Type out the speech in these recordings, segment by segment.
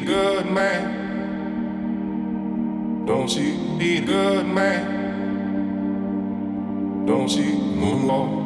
good, man? Don't you be a good, good, good, good, good,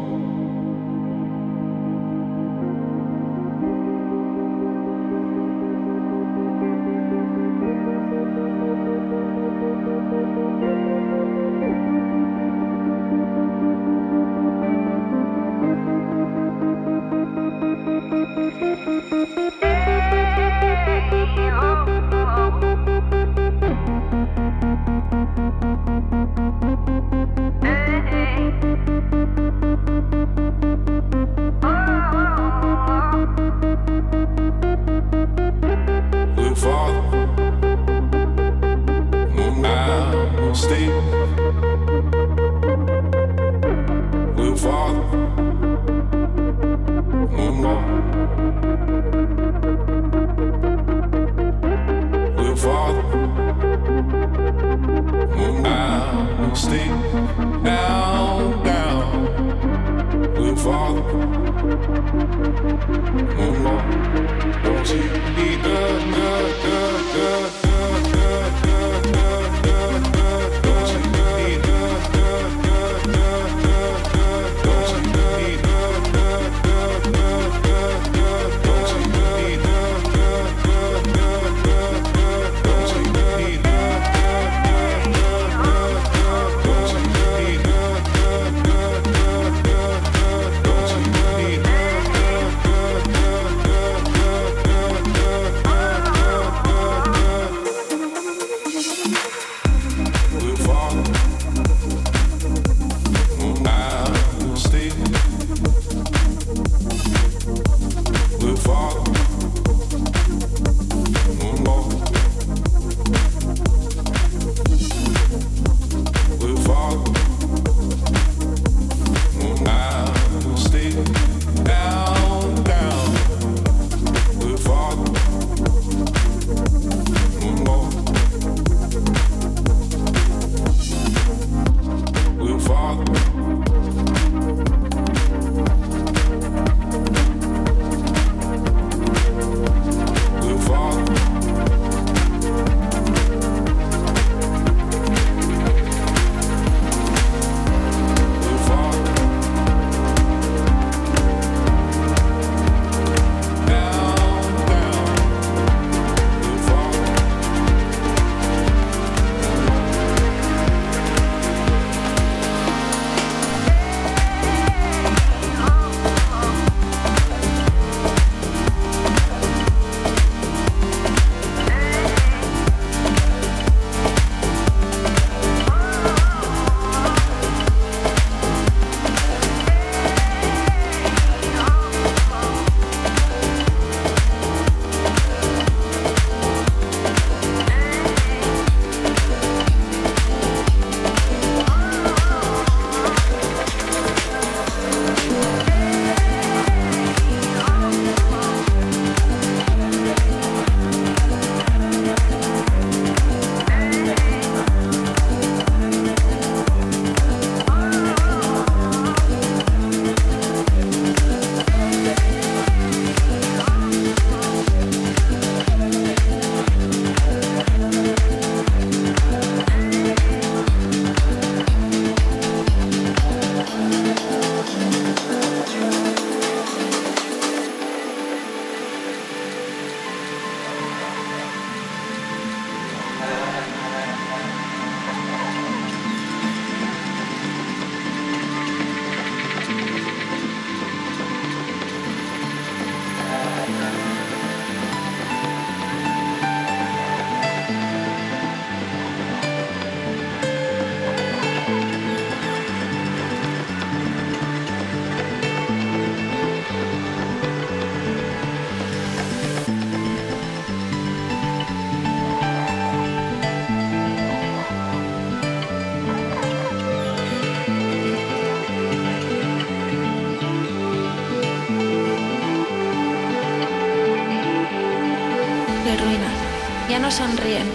no sonríen.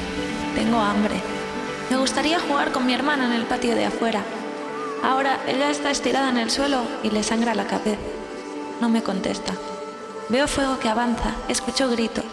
Tengo hambre. Me gustaría jugar con mi hermana en el patio de afuera. Ahora ella está estirada en el suelo y le sangra la cabeza. No me contesta. Veo fuego que avanza, escucho gritos.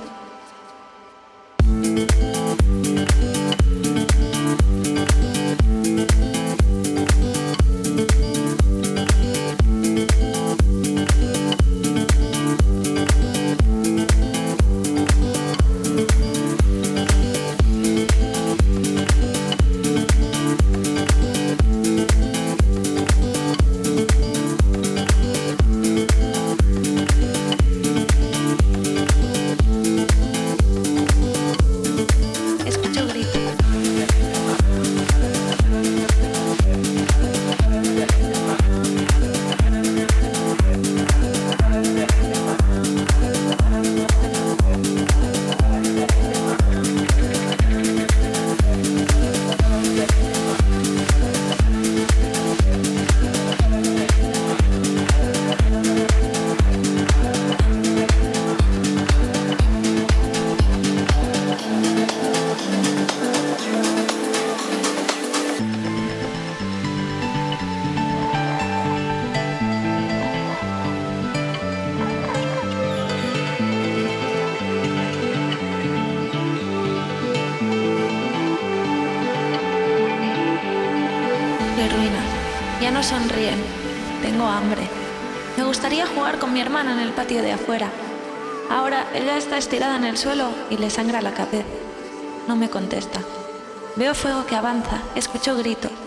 Mi hermana en el patio de afuera. Ahora ella está estirada en el suelo y le sangra la cabeza. No me contesta. Veo fuego que avanza, escucho gritos.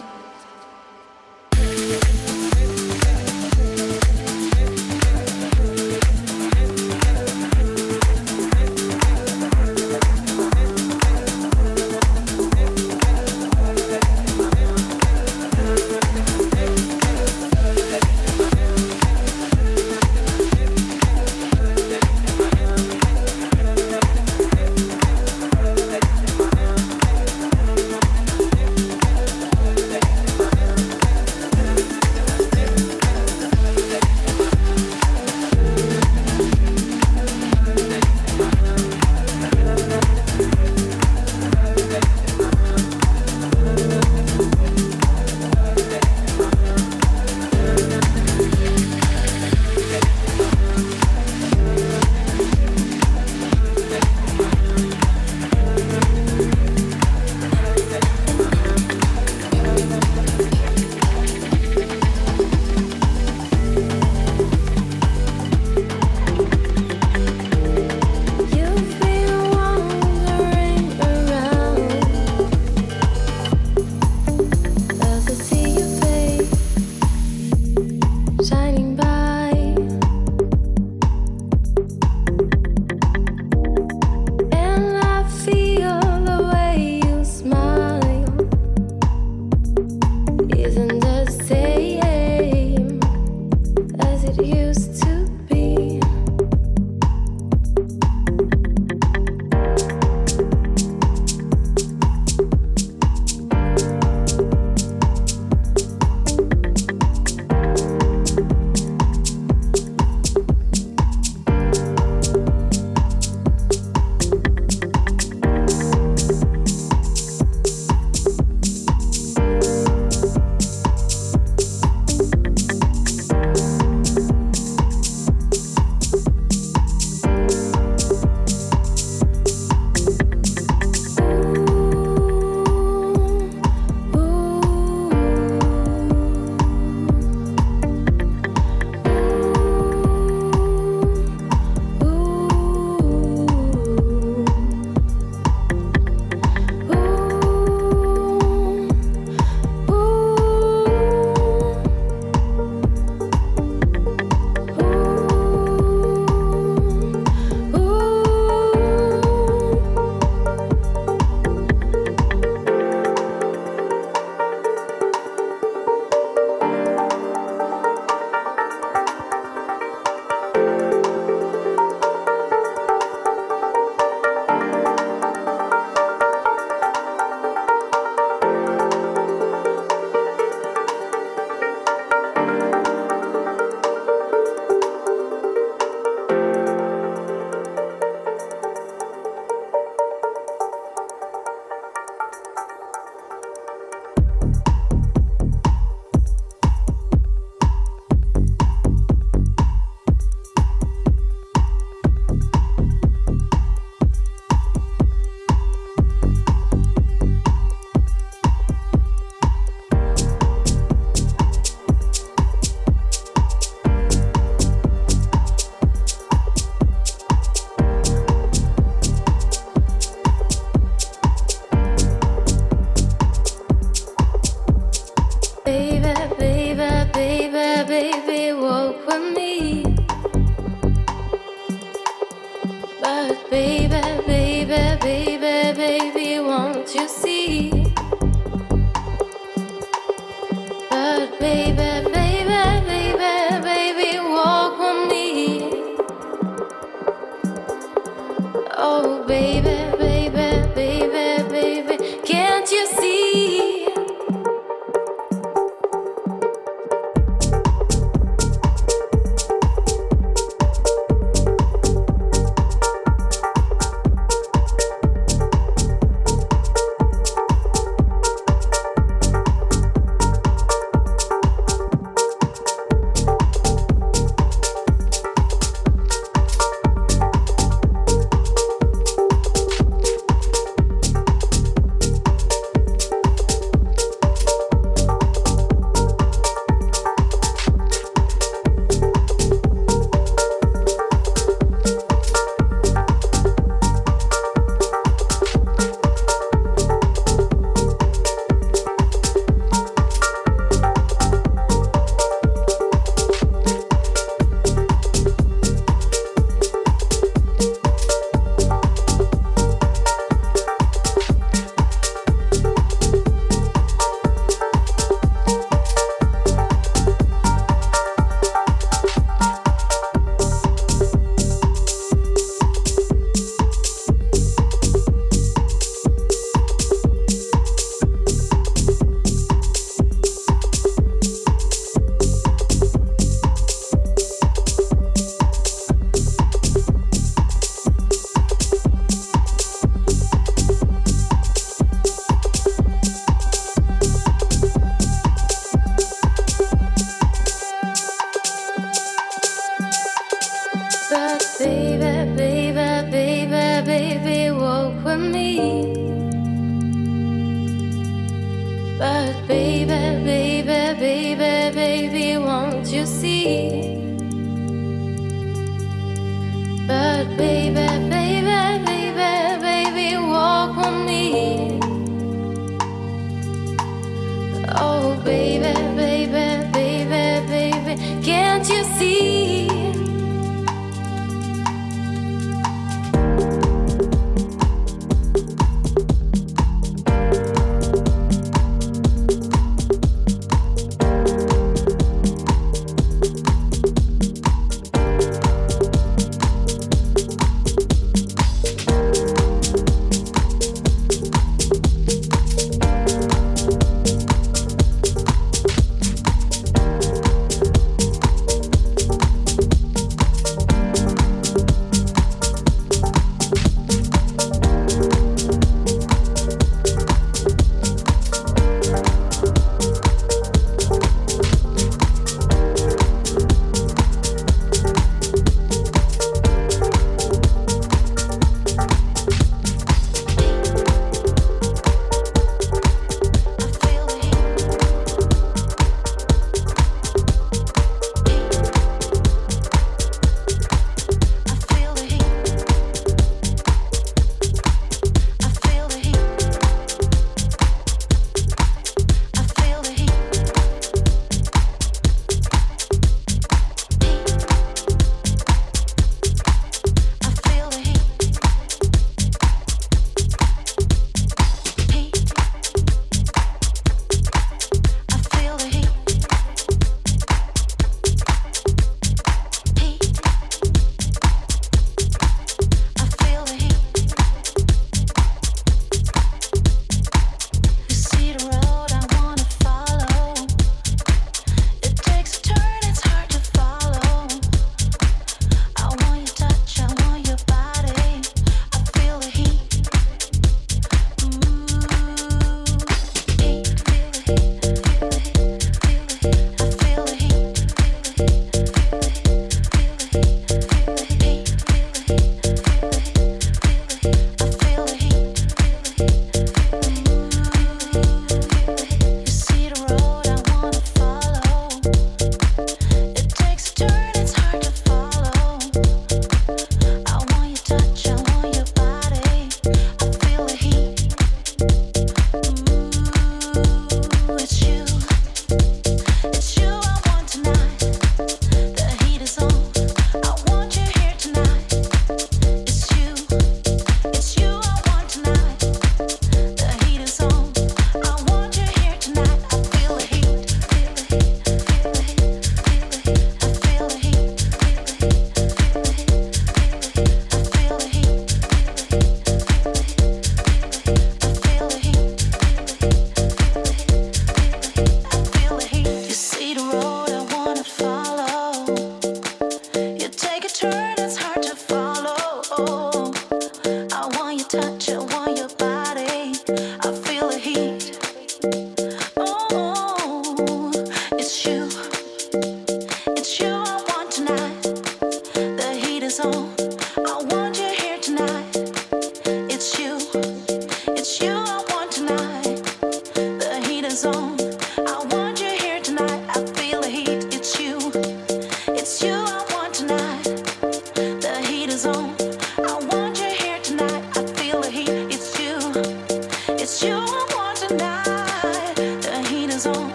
see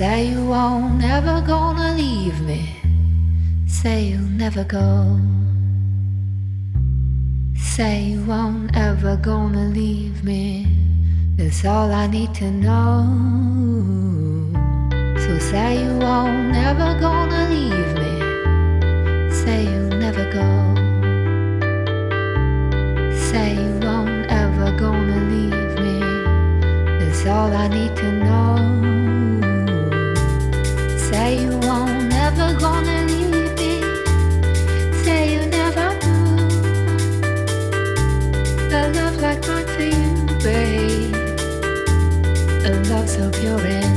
Say you won't ever gonna leave me. Say you'll never go. Say you won't ever gonna leave me. That's all I need to know. So say you won't ever gonna leave me. Say you'll never go. Say you won't ever gonna leave me. That's all I need to know. love so pure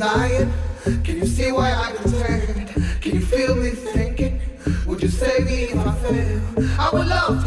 Can you see why I pretend? Can you feel me thinking? Would you save me if I fail? I would love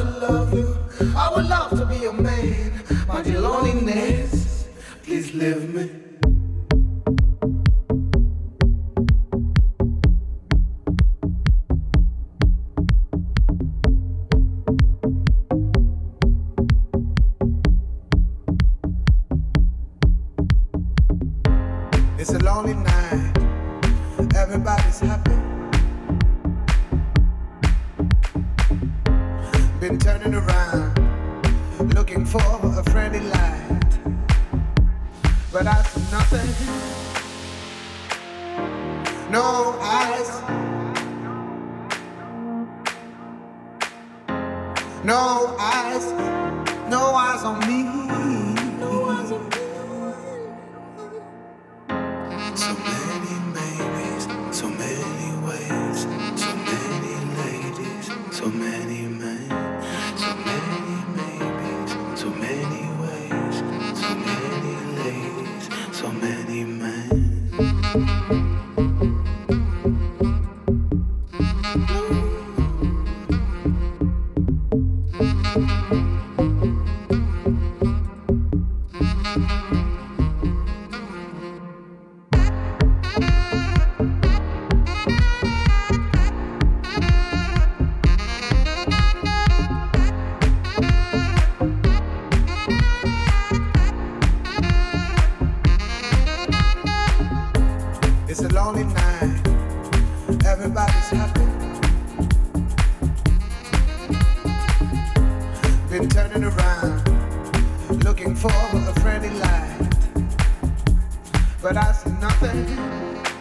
but I see nothing.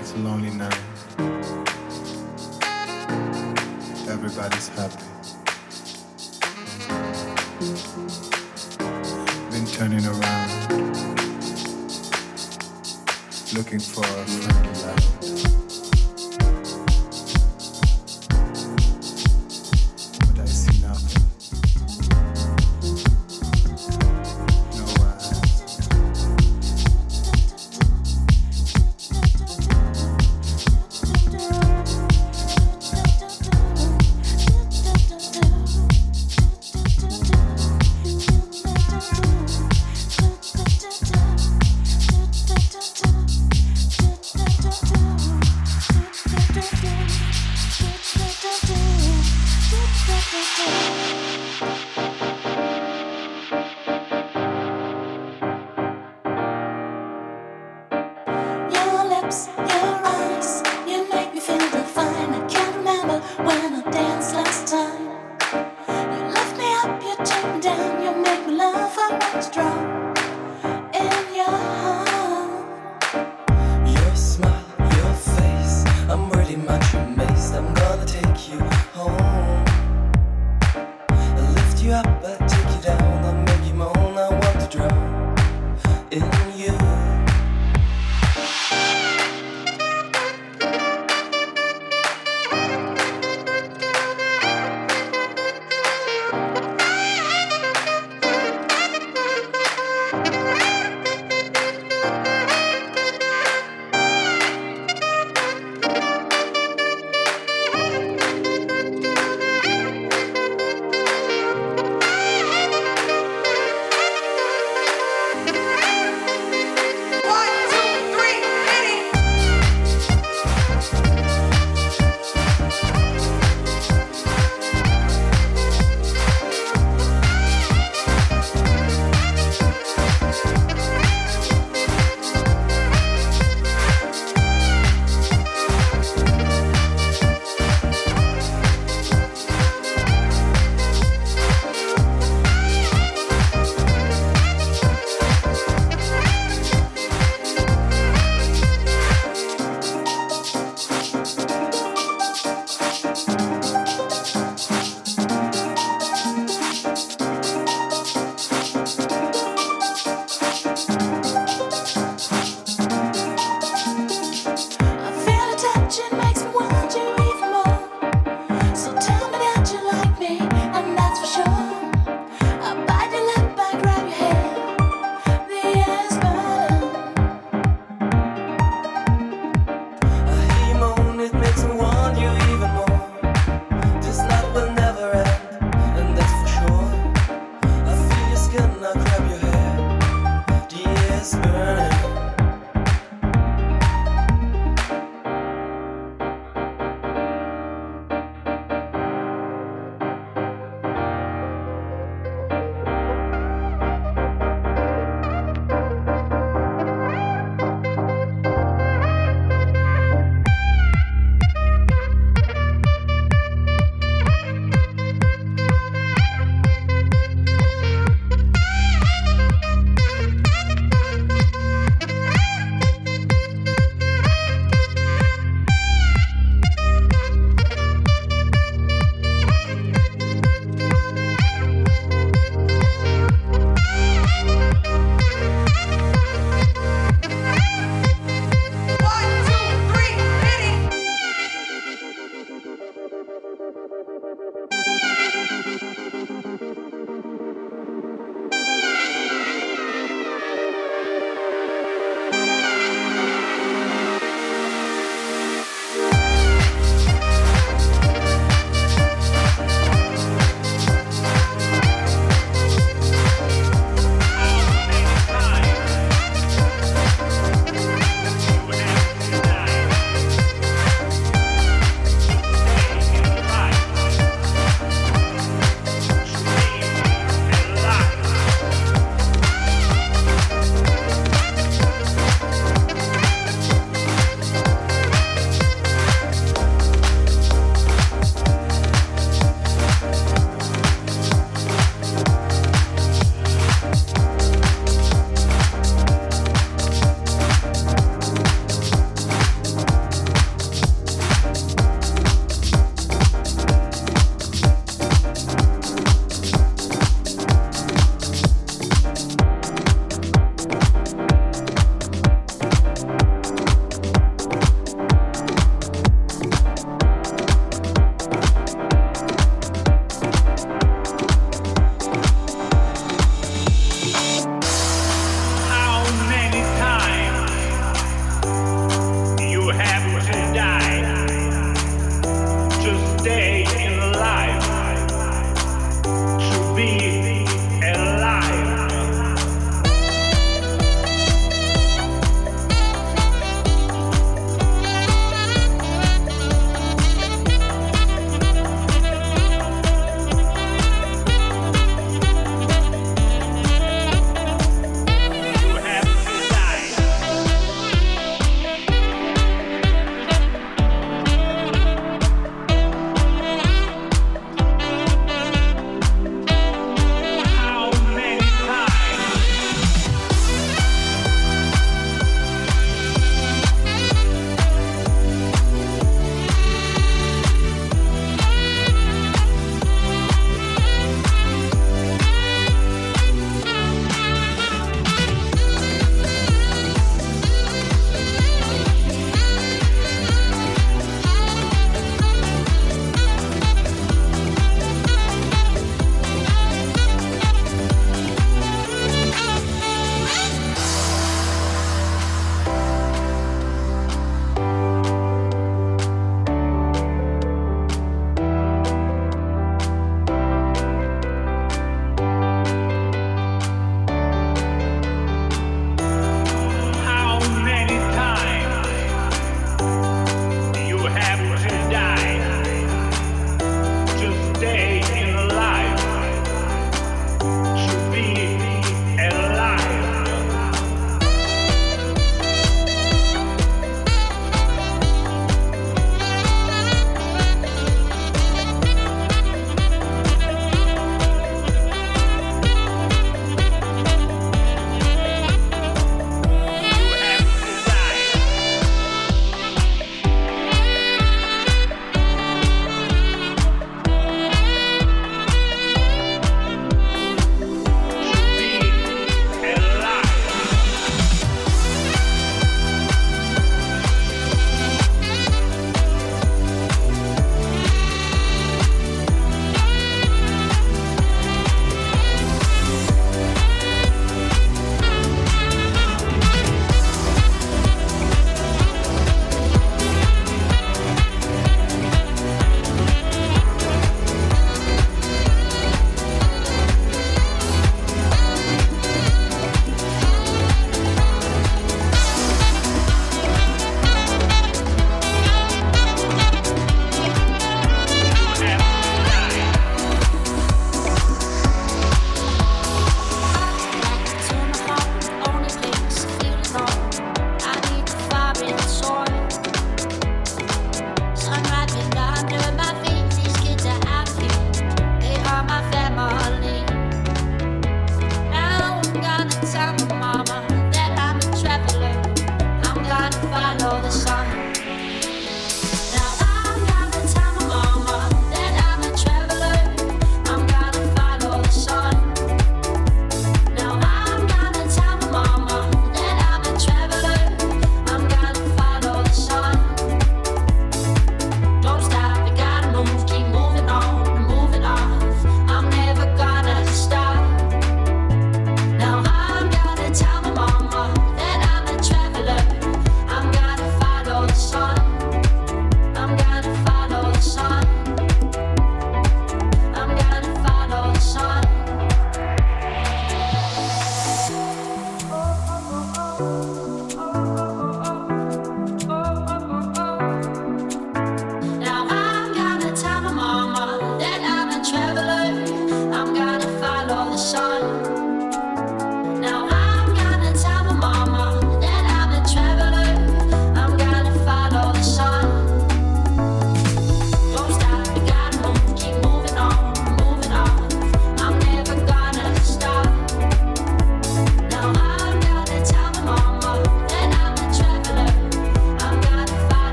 It's a lonely night. Everybody's happy. Been turning around, looking for a friendly light.